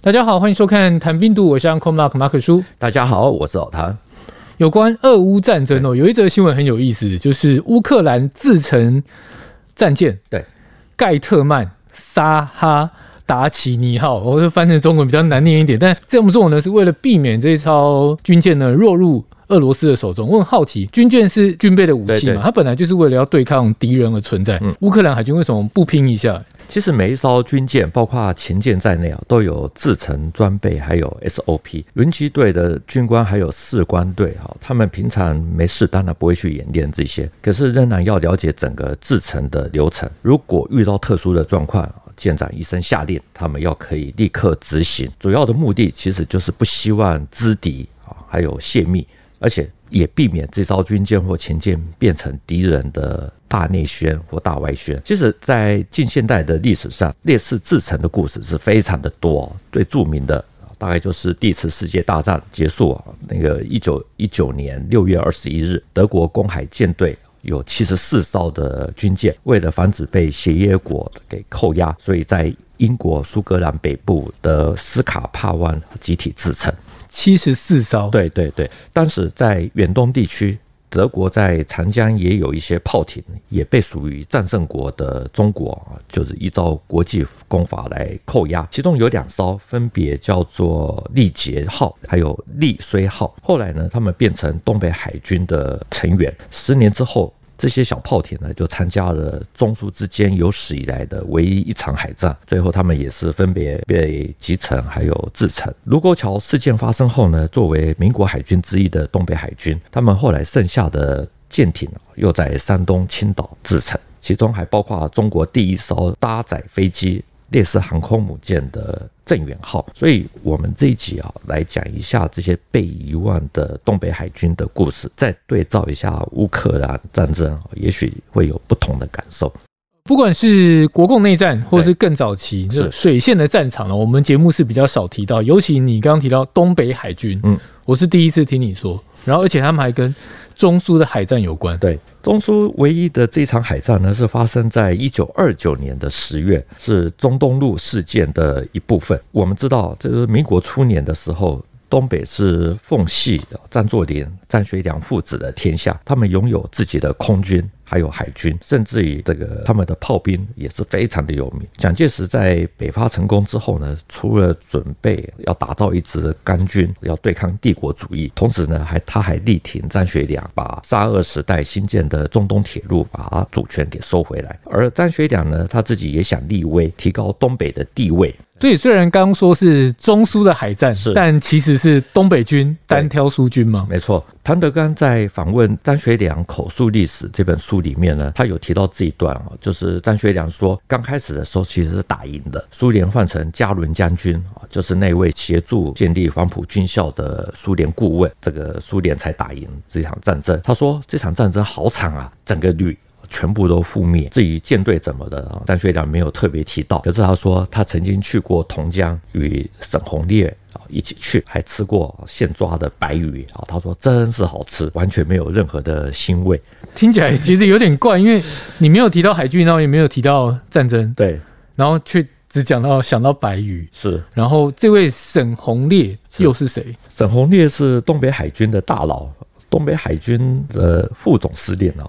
大家好，欢迎收看《谭兵读武》，我是 Uncle Mark 马可叔。大家好，我是老谭。有关俄乌战争哦，有一则新闻很有意思，就是乌克兰自成战舰，对，盖特曼沙哈达奇尼号，我就翻成中文比较难念一点，但这么做呢，是为了避免这艘军舰呢落入俄罗斯的手中。我很好奇，军舰是军备的武器嘛？对对，它本来就是为了要对抗敌人而存在。嗯，乌克兰海军为什么不拼一下？其实每一艘军舰，包括前舰在内啊，都有制成装备，还有 SOP。轮机队的军官还有士官队哈，他们平常没事当然不会去演练这些，可是仍然要了解整个制成的流程。如果遇到特殊的状况，舰长一声下令，他们要可以立刻执行。主要的目的其实就是不希望知敌啊，还有泄密，而且也避免这艘军舰或前舰变成敌人的。大内宣或大外宣，其实，在近现代的历史上，类似制成的故事是非常的多。最著名的，大概就是第一次世界大战结束，那个一九一九年六月二十一日，德国公海舰队有七十四艘的军舰，为了防止被协约国给扣押，所以在英国苏格兰北部的斯卡帕湾集体制成。七十四艘，对对对，当时在远东地区。德国在长江也有一些炮艇，也被属于战胜国的中国啊，就是依照国际公法来扣押。其中有两艘分别叫做力捷号，还有利绥号。后来呢，他们变成东北海军的成员。十年之后。这些小炮艇呢，就参加了中苏之间有史以来的唯一一场海战。最后，他们也是分别被击沉，还有制沉。卢沟桥事件发生后呢，作为民国海军之一的东北海军，他们后来剩下的舰艇又在山东青岛制沉，其中还包括中国第一艘搭载飞机。烈士航空母舰的镇远号，所以我们这一集啊，来讲一下这些被遗忘的东北海军的故事，再对照一下乌克兰战争，也许会有不同的感受。不管是国共内战，或是更早期是水线的战场呢，我们节目是比较少提到。尤其你刚刚提到东北海军，嗯，我是第一次听你说。然后，而且他们还跟中苏的海战有关，对。中苏唯一的这场海战呢，是发生在一九二九年的十月，是中东路事件的一部分。我们知道，这个民国初年的时候，东北是奉系张作霖、张学良父子的天下，他们拥有自己的空军。还有海军，甚至于这个他们的炮兵也是非常的有名。蒋介石在北伐成功之后呢，除了准备要打造一支钢军，要对抗帝国主义，同时呢，还他还力挺张学良，把沙俄时代新建的中东铁路把主权给收回来。而张学良呢，他自己也想立威，提高东北的地位。所以虽然刚刚说是中苏的海战，是，但其实是东北军单挑苏军嘛？没错。谭德刚在访问张学良口述历史这本书里面呢，他有提到这一段啊，就是张学良说，刚开始的时候其实是打赢的，苏联换成加伦将军啊，就是那位协助建立黄埔军校的苏联顾问，这个苏联才打赢这场战争。他说这场战争好惨啊，整个旅。全部都覆灭。至于舰队怎么的，张学良没有特别提到。可是他说他曾经去过同江，与沈鸿烈啊一起去，还吃过现抓的白鱼啊。他说真是好吃，完全没有任何的腥味。听起来其实有点怪，因为你没有提到海军，然后也没有提到战争，对，然后却只讲到想到白鱼是。然后这位沈鸿烈又是谁？沈鸿烈是东北海军的大佬，东北海军的副总司令啊。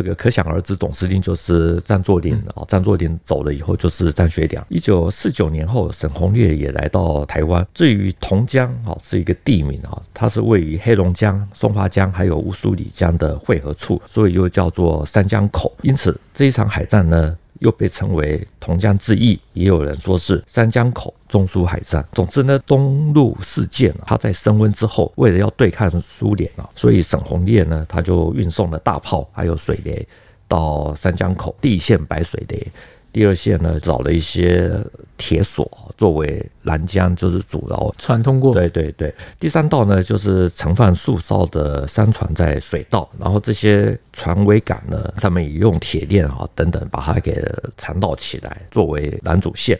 这个可想而知，总司令就是张作霖啊。张作霖走了以后，就是张学良。一九四九年后，沈鸿烈也来到台湾。至于同江啊，是一个地名啊，它是位于黑龙江、松花江还有乌苏里江的汇合处，所以又叫做三江口。因此，这一场海战呢，又被称为同江之役，也有人说是三江口中苏海战。总之呢，东路事件啊，它在升温之后，为了要对抗苏联啊，所以沈鸿烈呢，他就运送了大炮还有水雷到三江口。第一线摆水雷，第二线呢，找了一些铁索作为拦江，就是阻挠船通过。对对对。第三道呢，就是盛放数艘的商船在水道，然后这些船桅杆呢，他们也用铁链啊等等把它给缠绕起来，作为拦阻线。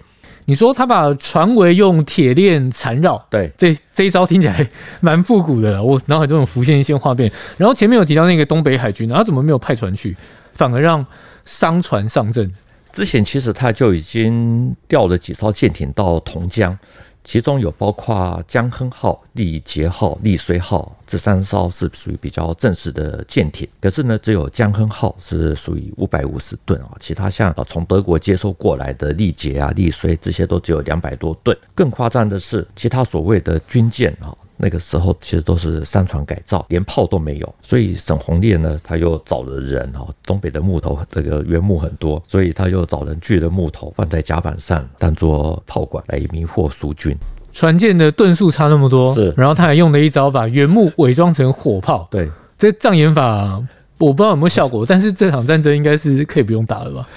你说他把船桅用铁链缠绕，对，这这一招听起来蛮复古的。我脑海中有浮现一些画面。然后前面有提到那个东北海军，然后怎么没有派船去，反而让商船上阵？之前其实他就已经调了几艘舰艇到同江，其中有包括江亨号、利捷号、利绥号这三艘是属于比较正式的舰艇。可是呢，只有江亨号是属于五百五十吨啊，其他像啊从德国接收过来的利捷啊、利绥这些都只有两百多吨。更夸张的是，其他所谓的军舰啊。那个时候其实都是三船改造，连炮都没有，所以沈鸿烈呢，他又找了人哦，东北的木头这个原木很多，所以他又找人锯了木头放在甲板上，当做炮管来迷惑苏军。船舰的吨数差那么多，是，然后他还用了一招把原木伪装成火炮。对，这障眼法我不知道有没有效果，但是这场战争应该是可以不用打了吧？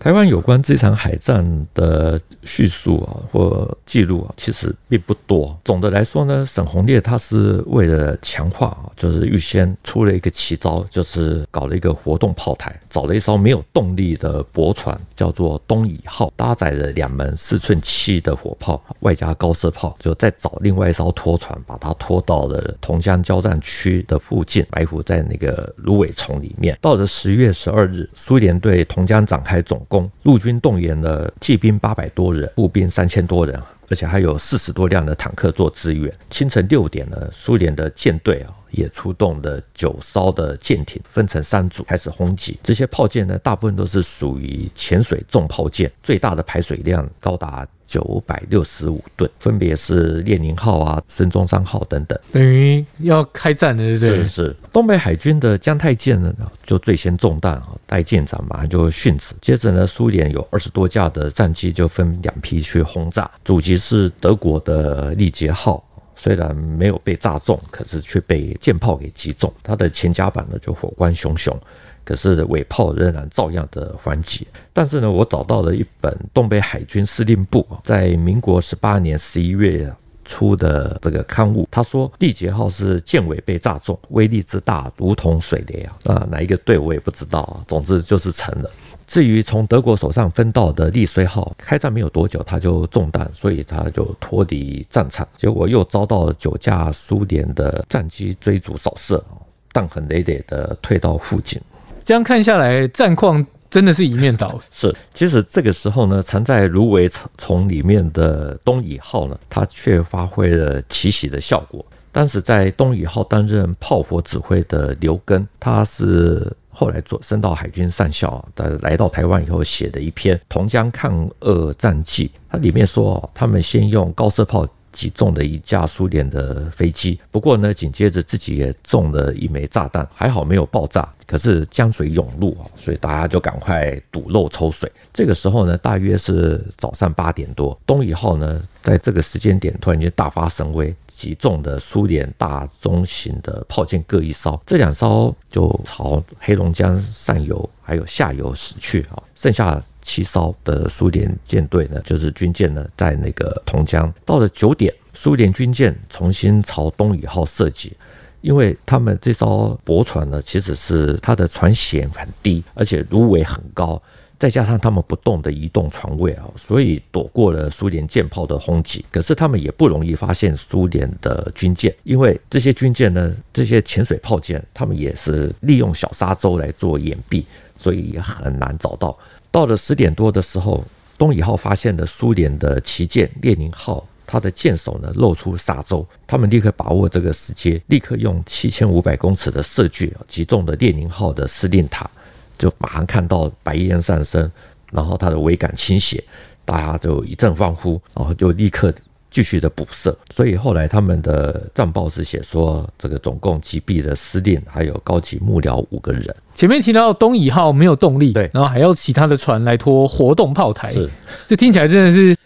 台湾有关这场海战的叙述啊，或记录啊，其实并不多。总的来说呢，沈鸿烈他是为了强化啊，就是预先出了一个奇招，就是搞了一个活动炮台，找了一艘没有动力的驳船，叫做东乙号，搭载了两门四寸七的火炮，外加高射炮，就再找另外一艘拖船，把它拖到了同江交战区的附近，埋伏在那个芦苇丛里面。到了十月十二日，苏联对同江展开总攻，陆军动员了骑兵八百多人，步兵三千多人，而且还有四十多辆的坦克做支援。清晨六点呢，苏联的舰队啊也出动了九艘的舰艇，分成三组开始轰击。这些炮舰呢，大部分都是属于潜水重炮舰，最大的排水量高达。九百六十五吨，分别是列宁号啊、孙中山号等等，等于要开战了，对不对？是是。东北海军的江太舰呢，就最先中弹啊，代舰长马上就殉职。接着呢，苏联有二十多架的战机就分两批去轰炸，主机是德国的力捷号，虽然没有被炸中，可是却被舰炮给击中，它的前甲板呢就火光熊熊。可是尾炮仍然照样的还击，但是呢，我找到了一本东北海军司令部在民国十八年十一月出的这个刊物，他说力捷号是舰尾被炸中，威力之大如同水雷啊！啊，哪一个队我也不知道啊，总之就是成了。至于从德国手上分到的利虽号，开战没有多久他就中弹，所以他就脱离战场，结果又遭到九架苏联的战机追逐扫射，弹痕累累的退到附近。这样看下来，战况真的是一面倒。是，其实这个时候呢，藏在芦苇丛里面的东乙号呢，它却发挥了奇袭的效果。当时在东乙号担任炮火指挥的刘根，他是后来做升到海军上校，他来到台湾以后写的一篇《同江抗俄战记》，它里面说，他们先用高射炮。击中了一架苏联的飞机，不过呢，紧接着自己也中了一枚炸弹，还好没有爆炸。可是江水涌入啊，所以大家就赶快堵漏抽水。这个时候呢，大约是早上八点多，东夷号呢，在这个时间点突然间大发神威，击中的苏联大中型的炮舰各一艘，这两艘就朝黑龙江上游还有下游驶去啊，剩下。七艘的苏联舰队呢，就是军舰呢，在那个同江。到了九点，苏联军舰重新朝东夷号射击，因为他们这艘驳船呢，其实是它的船舷很低，而且芦苇很高，再加上他们不动的移动船位啊，所以躲过了苏联舰炮的轰击。可是他们也不容易发现苏联的军舰，因为这些军舰呢，这些潜水炮舰，他们也是利用小沙洲来做掩蔽，所以也很难找到。到了十点多的时候，东乙号发现了苏联的旗舰列宁号，它的舰首呢露出沙洲，他们立刻把握这个时机，立刻用七千五百公尺的射距击中了列宁号的司令塔，就马上看到白烟上升，然后它的桅杆倾斜，大家就一阵欢呼，然后就立刻。继续的补射，所以后来他们的战报是写说，这个总共击毙了司令还有高级幕僚五个人。前面提到东乙号没有动力，对，然后还要其他的船来拖活动炮台，是，这听起来真的是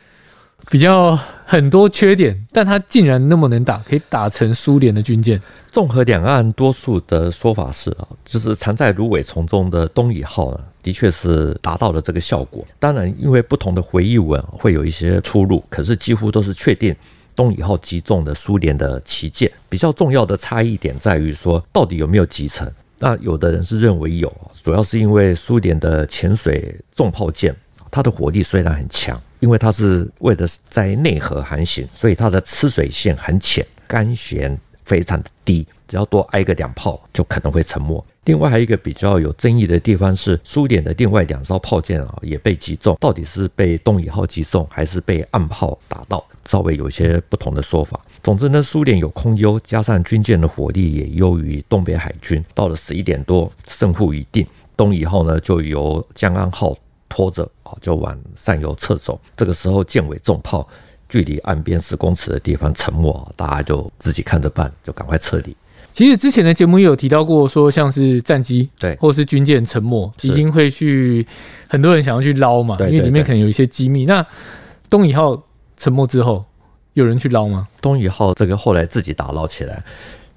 比较很多缺点，但他竟然那么能打，可以打成苏联的军舰。综合两岸多数的说法是啊，就是藏在芦苇丛中的东夷号呢，的确是达到了这个效果。当然，因为不同的回忆文会有一些出入，可是几乎都是确定东夷号击中的苏联的旗舰。比较重要的差异点在于说，到底有没有击沉？那有的人是认为有，主要是因为苏联的潜水重炮舰，它的火力虽然很强，因为它是为了在内河航行，所以它的吃水线很浅，干舷非常的低，只要多挨个两炮就可能会沉没。另外还有一个比较有争议的地方是，苏联的另外两艘炮舰啊也被击中，到底是被东引号击中还是被岸炮打到，稍微有些不同的说法。总之呢，苏联有空优，加上军舰的火力也优于东北海军。到了十一点多，胜负已定，东引号呢就由江安号拖着啊，就往上游撤走。这个时候，舰尾重炮距离岸边十公尺的地方沉没，大家就自己看着办，就赶快撤离。其实之前的节目也有提到过，说像是战机对，或是军舰沉没，一定会去很多人想要去捞嘛，因为里面可能有一些机密。那东引号沉没之后，有人去捞吗？东引号这个后来自己打捞起来。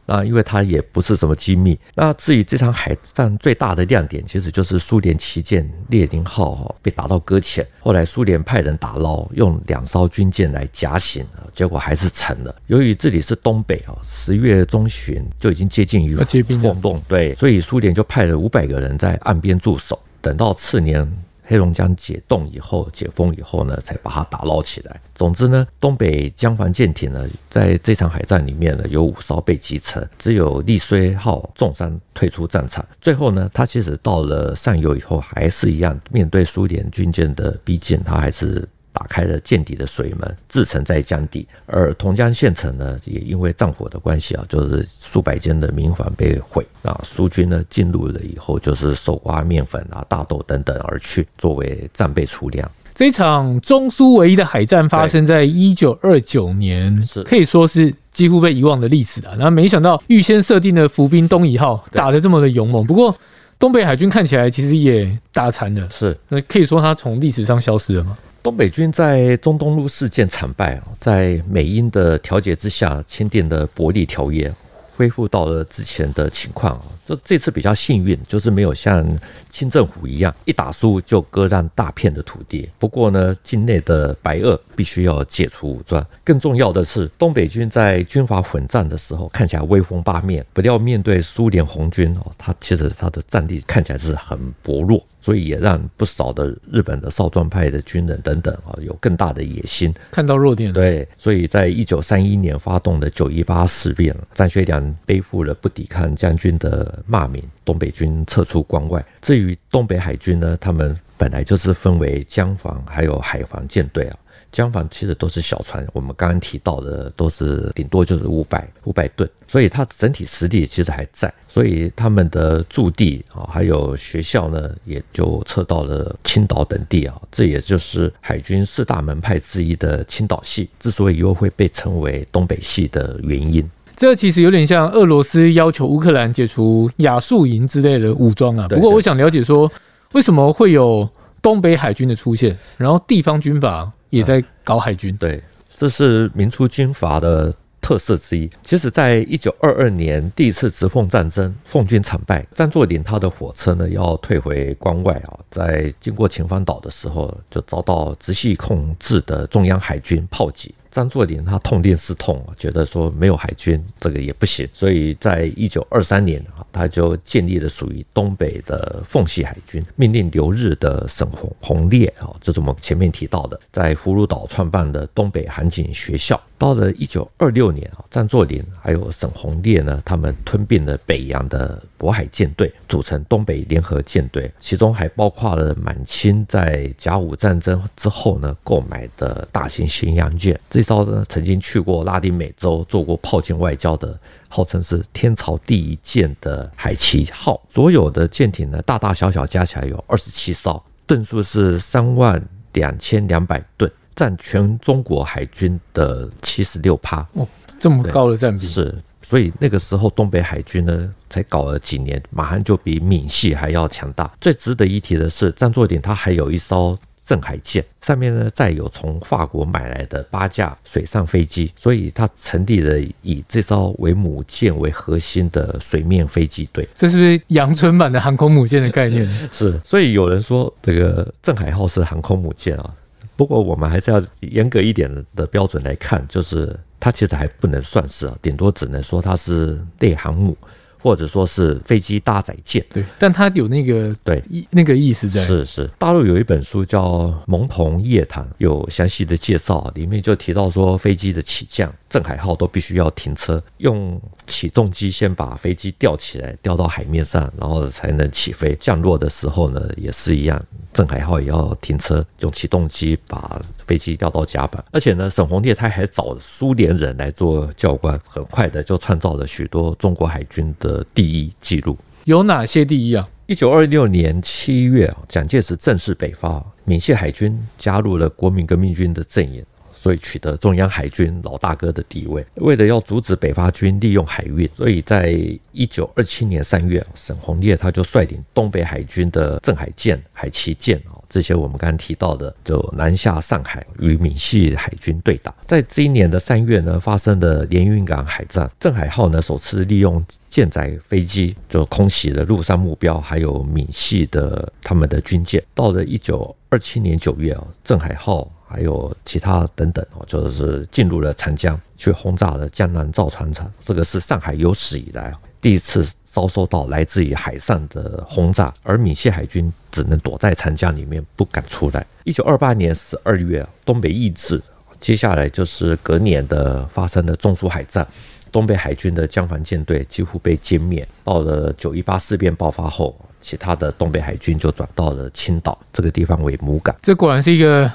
啊，因为它也不是什么机密。那至于这场海战最大的亮点，其实就是苏联旗舰列宁号被打到搁浅。后来苏联派人打捞，用两艘军舰来夹醒，结果还是沉了。由于这里是东北啊，十月中旬就已经接近于封冻，对，所以苏联就派了五百个人在岸边驻守，等到次年。黑龙江解冻以后，解封以后呢，才把它打捞起来。总之呢，东北江防舰艇呢，在这场海战里面呢，有五艘被击沉，只有利虽号重伤退出战场。最后呢，它其实到了上游以后，还是一样面对苏联军舰的逼近，它还是。打开了见底的水门，自沉在江底。而同江县城呢，也因为战火的关系啊，就是数百间的民房被毁。啊，苏军呢进入了以后，就是搜刮面粉啊、大豆等等而去，作为战备储粮。这场中苏唯一的海战发生在一九二九年，是可以说是几乎被遗忘的历史了。然后没想到预先设定的伏兵东夷号打得这么的勇猛，不过东北海军看起来其实也打残了。是，那可以说它从历史上消失了吗？东北军在中东路事件惨败，在美英的调解之下签订的伯利条约，恢复到了之前的情况。这这次比较幸运，就是没有像清政府一样一打输就割让大片的土地。不过呢，境内的白俄必须要解除武装。更重要的是，东北军在军阀混战的时候看起来威风八面，不料面对苏联红军哦，他其实他的战力看起来是很薄弱。所以也让不少的日本的少壮派的军人等等啊，有更大的野心，看到弱点。对，所以在一九三一年发动的九一八事变，张学良背负了不抵抗将军的骂名，东北军撤出关外。至于东北海军呢，他们本来就是分为江防还有海防舰队啊。江防其实都是小船，我们刚刚提到的都是顶多就是五百五百吨，所以它整体实力其实还在，所以他们的驻地啊，还有学校呢，也就撤到了青岛等地啊。这也就是海军四大门派之一的青岛系，之所以又会被称为东北系的原因。这其实有点像俄罗斯要求乌克兰解除亚速营之类的武装啊。不过我想了解说，为什么会有东北海军的出现，然后地方军阀也在搞海军，嗯，对，这是民初军阀的特色之一。其实，在一九二二年第一次直奉战争，奉军惨败，张作霖他的火车呢要退回关外啊，在经过秦皇岛的时候，就遭到直系控制的中央海军炮击。张作霖他痛定思痛，觉得说没有海军这个也不行，所以在一九二三年啊，他就建立了属于东北的奉系海军，命令留日的沈鸿烈啊，这是我们前面提到的，在葫芦岛创办的东北海警学校。到了一九二六年啊，张作霖还有沈鸿烈呢，他们吞并了北洋的渤海舰队，组成东北联合舰队，其中还包括了满清在甲午战争之后呢购买的大型巡洋舰。这艘呢曾经去过拉丁美洲做过炮舰外交的，号称是天朝第一舰的海奇号。所有的舰艇呢，大大小小加起来有二十七艘，吨数是三万两千两百吨。占全中国海军的七十六趴哦，这么高的占比是，所以那个时候东北海军呢，才搞了几年，马上就比闽系还要强大。最值得一提的是，张作霖他还有一艘镇海舰，上面呢载有从法国买来的八架水上飞机，所以他成立了以这艘为母舰为核心的水面飞机队。这是不是阳春版的航空母舰的概念？是，所以有人说这个镇海号是航空母舰啊。不过我们还是要严格一点的标准来看，就是它其实还不能算是啊，顶多只能说它是类航母，或者说是飞机搭载舰。对，但它有那个对意那个意思在。是是，大陆有一本书叫《蒙童夜谈》，有详细的介绍，里面就提到说，飞机的起降，镇海号都必须要停车，用起重机先把飞机吊起来，吊到海面上，然后才能起飞。降落的时候呢，也是一样，镇海号也要停车，用起动机把飞机吊到甲板。而且呢，沈鸿烈他还找苏联人来做教官，很快的就创造了许多中国海军的第一记录。有哪些第一啊？一九二六年七月，蒋介石正式北伐，闽系海军加入了国民革命军的阵营。所以取得中央海军老大哥的地位。为了要阻止北伐军利用海运，所以在一九二七年三月，沈鸿烈他就率领东北海军的镇海舰、海旗舰啊，这些我们刚刚提到的，就南下上海与闽系海军对打。在这年的三月呢，发生了连云港海战，镇海号呢首次利用舰载飞机就空袭了陆上目标，还有闽系的他们的军舰。到了一九二七年九月啊，镇海号。还有其他等等哦，就是进入了长江，去轰炸了江南造船厂。这个是上海有史以来第一次遭受到来自于海上的轰炸，而闽西海军只能躲在长江里面，不敢出来。一九二八年十二月，东北易帜，接下来就是隔年的发生的中苏海战，东北海军的江防舰队几乎被歼灭。到了九一八事变爆发后。其他的东北海军就转到了青岛这个地方为母港。这果然是一个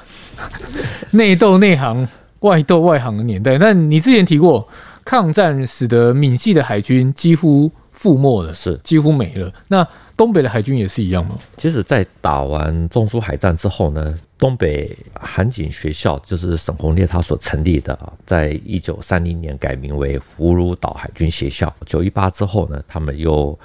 内斗内行、外斗外行的年代。但你之前提过，抗战使得闽系的海军几乎覆没了，是几乎没了。那东北的海军也是一样吗？其实，在打完中苏海战之后呢，东北海警学校就是沈鸿烈他所成立的，在一九三零年改名为葫芦岛海军学校。九一八之后呢，他们又。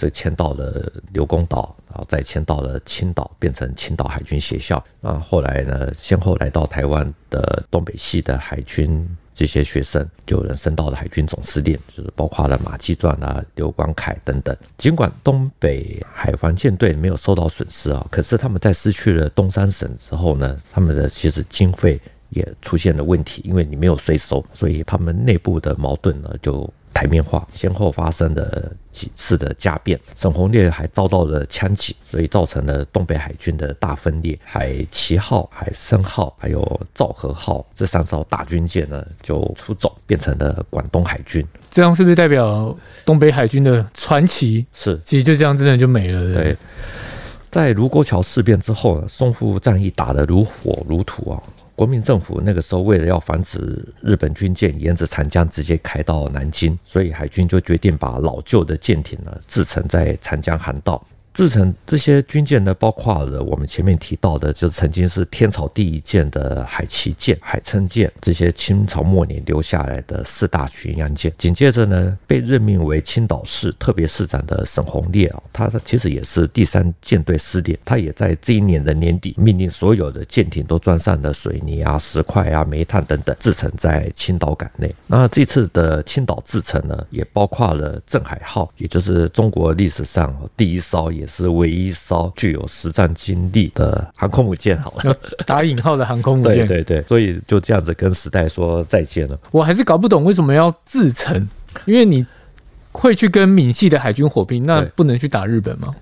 这迁到了刘公岛，然后再迁到了青岛，变成青岛海军学校。那后来呢，先后来到台湾的东北系的海军这些学生，就有人升到了海军总司令，就是包括了马继传啊、刘光凯等等。尽管东北海防舰队没有受到损失啊，可是他们在失去了东三省之后呢，他们的其实经费也出现了问题，因为你没有税收，所以他们内部的矛盾呢就。台面化，先后发生了几次的家变，沈鸿烈还遭到了枪击，所以造成了东北海军的大分裂。海旗号、海参号还有昭和号这三艘大军舰呢，就出走，变成了广东海军。这样是不是代表东北海军的传奇？是，其实就这样，真的就没了。对，对，在卢沟桥事变之后呢，淞沪战役打得如火如荼啊。国民政府那个时候，为了要防止日本军舰沿着长江直接开到南京，所以海军就决定把老旧的舰艇呢制成在长江航道。制成这些军舰呢，包括了我们前面提到的，就曾经是天朝第一舰的海旗舰、海参舰，这些清朝末年留下来的四大巡洋舰。紧接着呢，被任命为青岛市特别市长的沈鸿烈啊，他其实也是第三舰队司令，他也在这一年的年底命令所有的舰艇都装上了水泥啊、石块啊、煤炭等等，制成在青岛港内。那这次的青岛制成呢，也包括了镇海号，也就是中国历史上第一艘。也是唯一一艘具有实战经历的航空母舰，好了，打引号的航空母舰，对对对，所以就这样子跟时代说再见了。我还是搞不懂为什么要自沉，因为你会去跟闽系的海军火拼，那不能去打日本吗？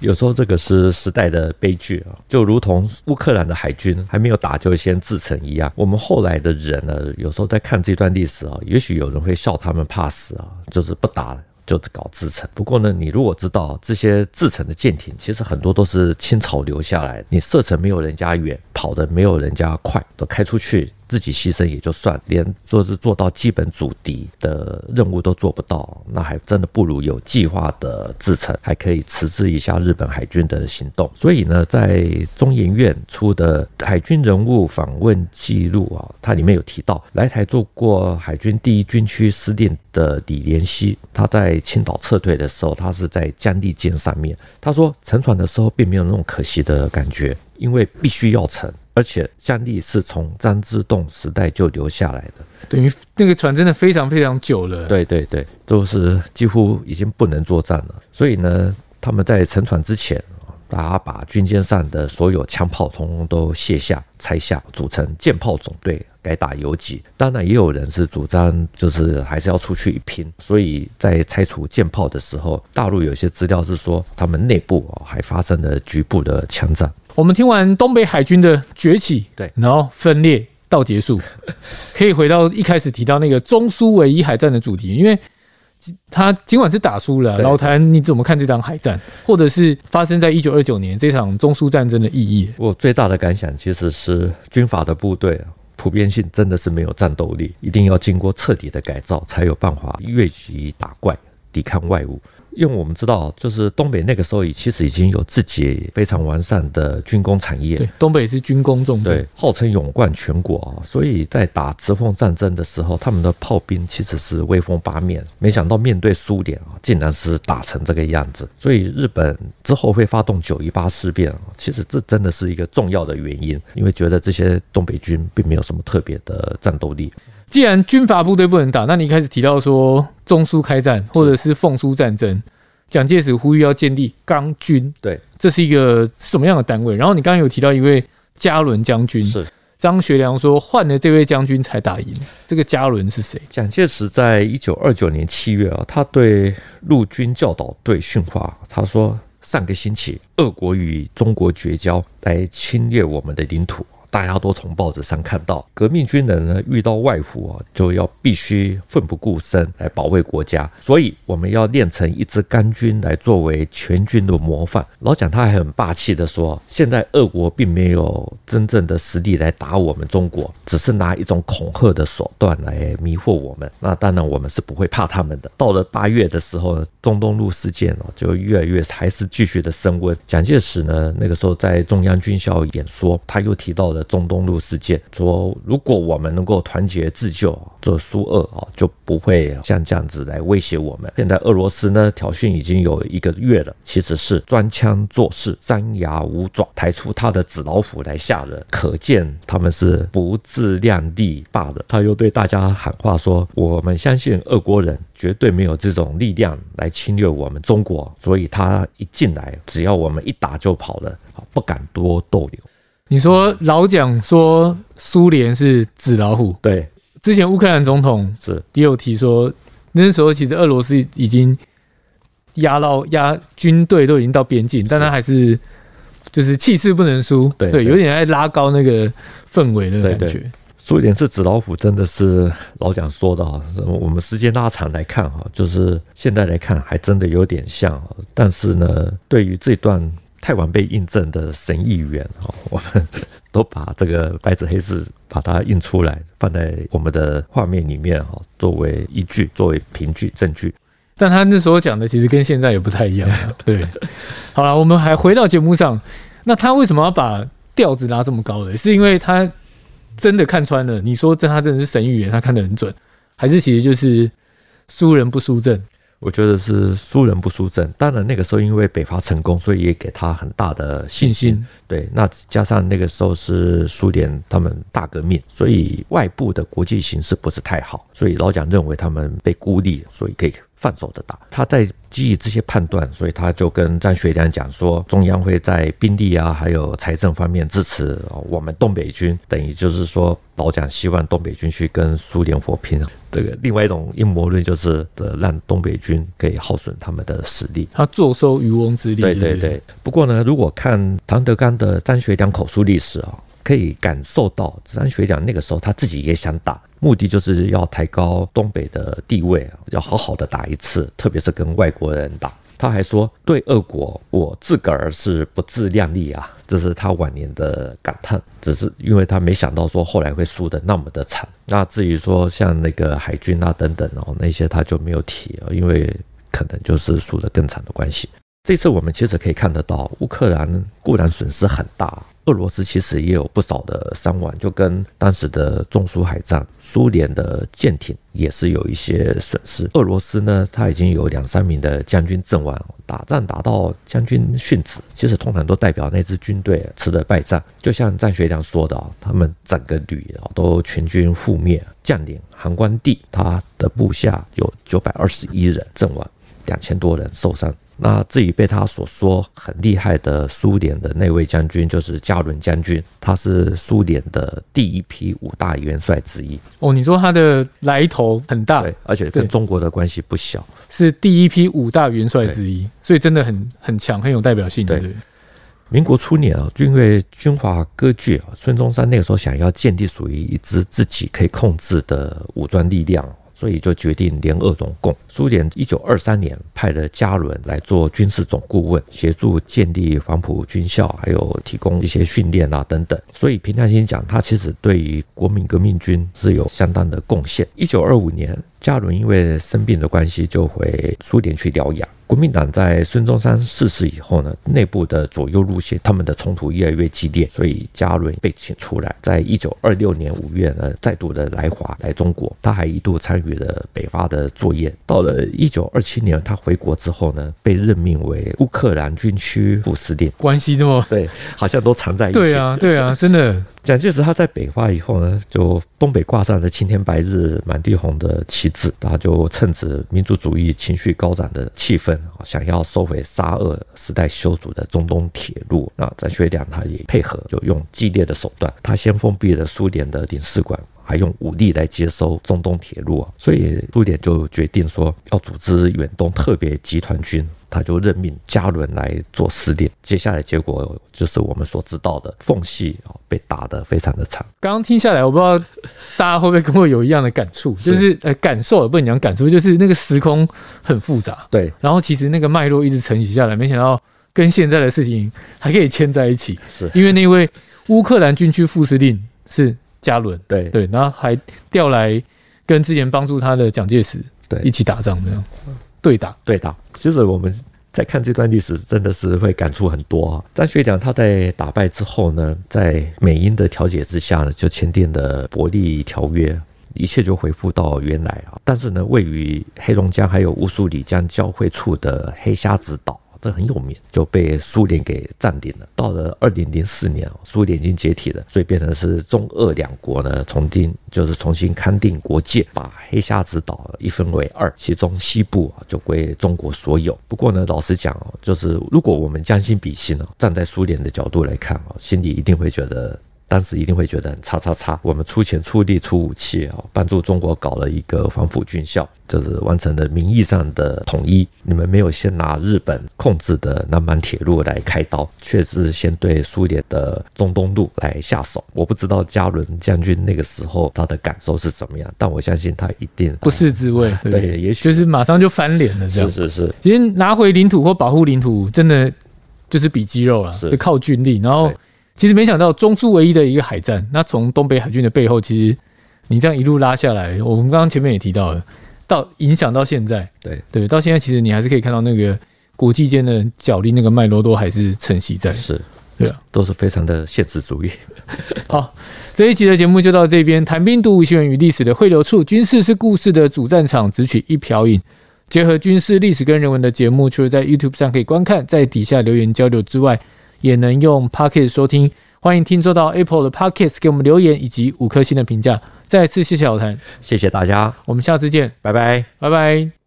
有时候这个是时代的悲剧啊，就如同乌克兰的海军还没有打就先自沉一样。我们后来的人呢，有时候在看这段历史啊，也许有人会笑他们怕死啊，就是不打了。就搞自成。不过呢，你如果知道这些自成的舰艇，其实很多都是清朝留下来的，你射程没有人家远，跑的没有人家快，都开出去。自己牺牲也就算，连说是做到基本阻敌的任务都做不到，那还真的不如有计划的自成，还可以迟滞一下日本海军的行动。所以呢，在中研院出的海军人物访问记录啊，它里面有提到来台做过海军第一军区司令的李连熙，他在青岛撤退的时候，他是在江利舰上面，他说沉船的时候并没有那种可惜的感觉，因为必须要沉。而且战力是从张之洞时代就留下来的，等于那个船真的非常非常久了。对对对，就是几乎已经不能作战了。所以呢，他们在沉船之前，大家把军舰上的所有枪炮通通都卸下、拆下，组成舰炮总队，改打游击。当然，也有人是主张就是还是要出去一拼。所以在拆除舰炮的时候，大陆有些资料是说，他们内部啊还发生了局部的枪战。我们听完东北海军的崛起，对，然后分裂到结束，可以回到一开始提到那个中苏唯一海战的主题，因为他尽管是打输了，老谭你怎么看这场海战，或者是发生在一九二九年这场中苏战争的意义？我最大的感想其实是军阀的部队普遍性真的是没有战斗力，一定要经过彻底的改造，才有办法越级打怪，抵抗外物。因为我们知道，就是东北那个时候，其实已经有自己非常完善的军工产业。对，东北是军工重镇，对，号称勇冠全国啊。所以在打直奉战争的时候，他们的炮兵其实是威风八面。没想到面对苏联啊，竟然是打成这个样子。所以日本之后会发动九一八事变，其实这真的是一个重要的原因，因为觉得这些东北军并没有什么特别的战斗力。既然军阀部队不能打，那你一开始提到说中苏开战或者是奉苏战争，蒋介石呼吁要建立钢军，对，这是一个什么样的单位？然后你刚刚有提到一位嘉伦将军，是张学良说换了这位将军才打赢，这个嘉伦是谁？蒋介石在一九二九年七月啊，他对陆军教导队训话，他说上个星期俄国与中国绝交，来侵略我们的领土。大家都从报纸上看到，革命军人呢遇到外侮啊，就要必须奋不顾身来保卫国家，所以我们要练成一支干军来作为全军的模范。老蒋他还很霸气的说，现在俄国并没有真正的实力来打我们中国，只是拿一种恐吓的手段来迷惑我们。那当然我们是不会怕他们的。到了八月的时候，中东路事件哦就越来越还是继续的升温。蒋介石呢那个时候在中央军校演说，他又提到了。中东路事件说，如果我们能够团结自救，做苏俄啊，就不会像这样子来威胁我们。现在俄罗斯呢，挑衅已经有一个月了，其实是装腔作势、张牙舞爪，抬出他的纸老虎来吓人，可见他们是不自量力罢了。他又对大家喊话说：“我们相信俄国人绝对没有这种力量来侵略我们中国，所以他一进来，只要我们一打就跑了，不敢多逗留。”你说老蒋说苏联是纸老虎，对。之前乌克兰总统是也有提说，那时候其实俄罗斯已经压到压军队都已经到边境，但他还是就是气势不能输，对，对，有点在拉高那个氛围的感觉。苏联是纸老虎，真的是老蒋说的啊。我们时间拉长来看哈，就是现在来看还真的有点像，但是呢，对于这段。太晚被印证的神议员哦，我们都把这个白纸黑字把它印出来，放在我们的画面里面哈，作为依据，作为凭据、证据。但他那时候讲的其实跟现在也不太一样。对，好了，我们还回到节目上，那他为什么要把调子拉这么高的？是因为他真的看穿了？你说这他真的是神预言，他看得很准，还是其实就是输人不输阵？我觉得是输人不输阵，当然那个时候因为北伐成功，所以也给他很大的信心。信心对，那加上那个时候是苏联他们大革命，所以外部的国际形势不是太好，所以老蒋认为他们被孤立，所以可以放手的打。他在基于这些判断，所以他就跟张学良讲说，中央会在兵力啊还有财政方面支持我们东北军，等于就是说老蒋希望东北军去跟苏联火拼。这个另外一种阴谋论就是的，让东北军可以耗损他们的实力，他坐收渔翁之利。对对对。不过呢，如果看唐德刚的张学良口述历史啊，可以感受到张学良那个时候他自己也想打，目的就是要抬高东北的地位，要好好的打一次，特别是跟外国人打。他还说：“对俄国，我自个儿是不自量力啊。”这是他晚年的感叹。只是因为他没想到说后来会输得那么的惨。那至于说像那个海军啊等等哦，那些他就没有提啊，因为可能就是输得更惨的关系。这次我们其实可以看得到，乌克兰固然损失很大。俄罗斯其实也有不少的伤亡，就跟当时的中苏海战，苏联的舰艇也是有一些损失。俄罗斯呢，他已经有两三名的将军阵亡，打仗打到将军殉职，其实通常都代表那支军队吃了败仗。就像张学良说的啊，他们整个旅啊都全军覆灭，将领韩光第他的部下有九百二十一人阵亡，两千多人受伤。那至于被他所说很厉害的苏联的那位将军，就是加伦将军，他是苏联的第一批五大元帅之一。哦，你说他的来头很大，对，而且跟中国的关系不小，是第一批五大元帅之一，所以真的很很强，很有代表性。对。对民国初年啊，因为军阀割据啊，孙中山那个时候想要建立属于一支自己可以控制的武装力量。所以就决定联俄总共。苏联一九二三年派了加伦来做军事总顾问，协助建立黄埔军校，还有提供一些训练啊等等。所以平常心讲，他其实对于国民革命军是有相当的贡献。一九二五年。加伦因为生病的关系，就回苏联去疗养。国民党在孙中山逝世以后呢，内部的左右路线，他们的冲突越来越激烈，所以嘉伦被请出来，在一九二六年五月呢，再度的来华来中国。他还一度参与了北伐的作业。到了一九二七年，他回国之后呢，被任命为乌克兰军区副司令。关系这么对，好像都藏在一起。对啊，对啊，真的。蒋介石他在北伐以后呢，就东北挂上了青天白日满地红的旗帜，他就趁着民族主义情绪高涨的气氛，想要收回沙俄时代修筑的中东铁路。那张学良他也配合，就用激烈的手段，他先封闭了苏联的领事馆。还用武力来接收中东铁路啊，所以苏联就决定说要组织远东特别集团军，他就任命加伦来做司令。接下来结果就是我们所知道的缝隙啊，被打得非常的惨。刚刚听下来，我不知道大家会不会跟我有一样的感触，就是呃感受，不能讲感触，就是那个时空很复杂。对，然后其实那个脉络一直承袭下来，没想到跟现在的事情还可以牵在一起。是因为那位乌克兰军区副司令是。加伦对对，然后还调来跟之前帮助他的蒋介石对一起打仗，这样对打对打。其实我们在看这段历史，真的是会感触很多啊。张学良他在打败之后呢，在美英的调解之下呢，就签订了伯利条约，一切就恢复到原来啊。但是呢，位于黑龙江还有乌苏里江交汇处的黑瞎子岛。这很有名，就被苏联给占领了。到了二零零四年，苏联已经解体了，所以变成是中俄两国呢重定，就是重新勘定国界，把黑瞎子岛一分为二，其中西部就归中国所有。不过呢，老实讲，就是如果我们将心比心，站在苏联的角度来看啊，心里一定会觉得。当时一定会觉得很叉叉叉，我们出钱出力出武器啊，帮助中国搞了一个黄埔军校，就是完成了名义上的统一。你们没有先拿日本控制的南满铁路来开刀，却是先对苏联的中东路来下手。我不知道加伦将军那个时候他的感受是怎么样，但我相信他一定 不是滋味。对，对，也许就是马上就翻脸了。这样是是是，其实拿回领土或保护领土，真的就是比肌肉了，是靠军力，然后。其实没想到中苏唯一的一个海战，那从东北海军的背后，其实你这样一路拉下来，我们刚刚前面也提到了，到影响到现在，对对，到现在其实你还是可以看到那个国际间的角力，那个脉络都还是承袭在，是，对啊，都是非常的现实主义。好，这一集的节目就到这边，谈兵读武，新闻与历史的汇流处，军事是故事的主战场，只取一瓢饮，结合军事历史跟人文的节目，除了在 YouTube 上可以观看，在底下留言交流之外。也能用 Podcast 收听，欢迎听众到 Apple 的 Podcast 给我们留言以及五颗星的评价。再次谢谢老谭，谢谢大家，我们下次见，拜拜，拜拜。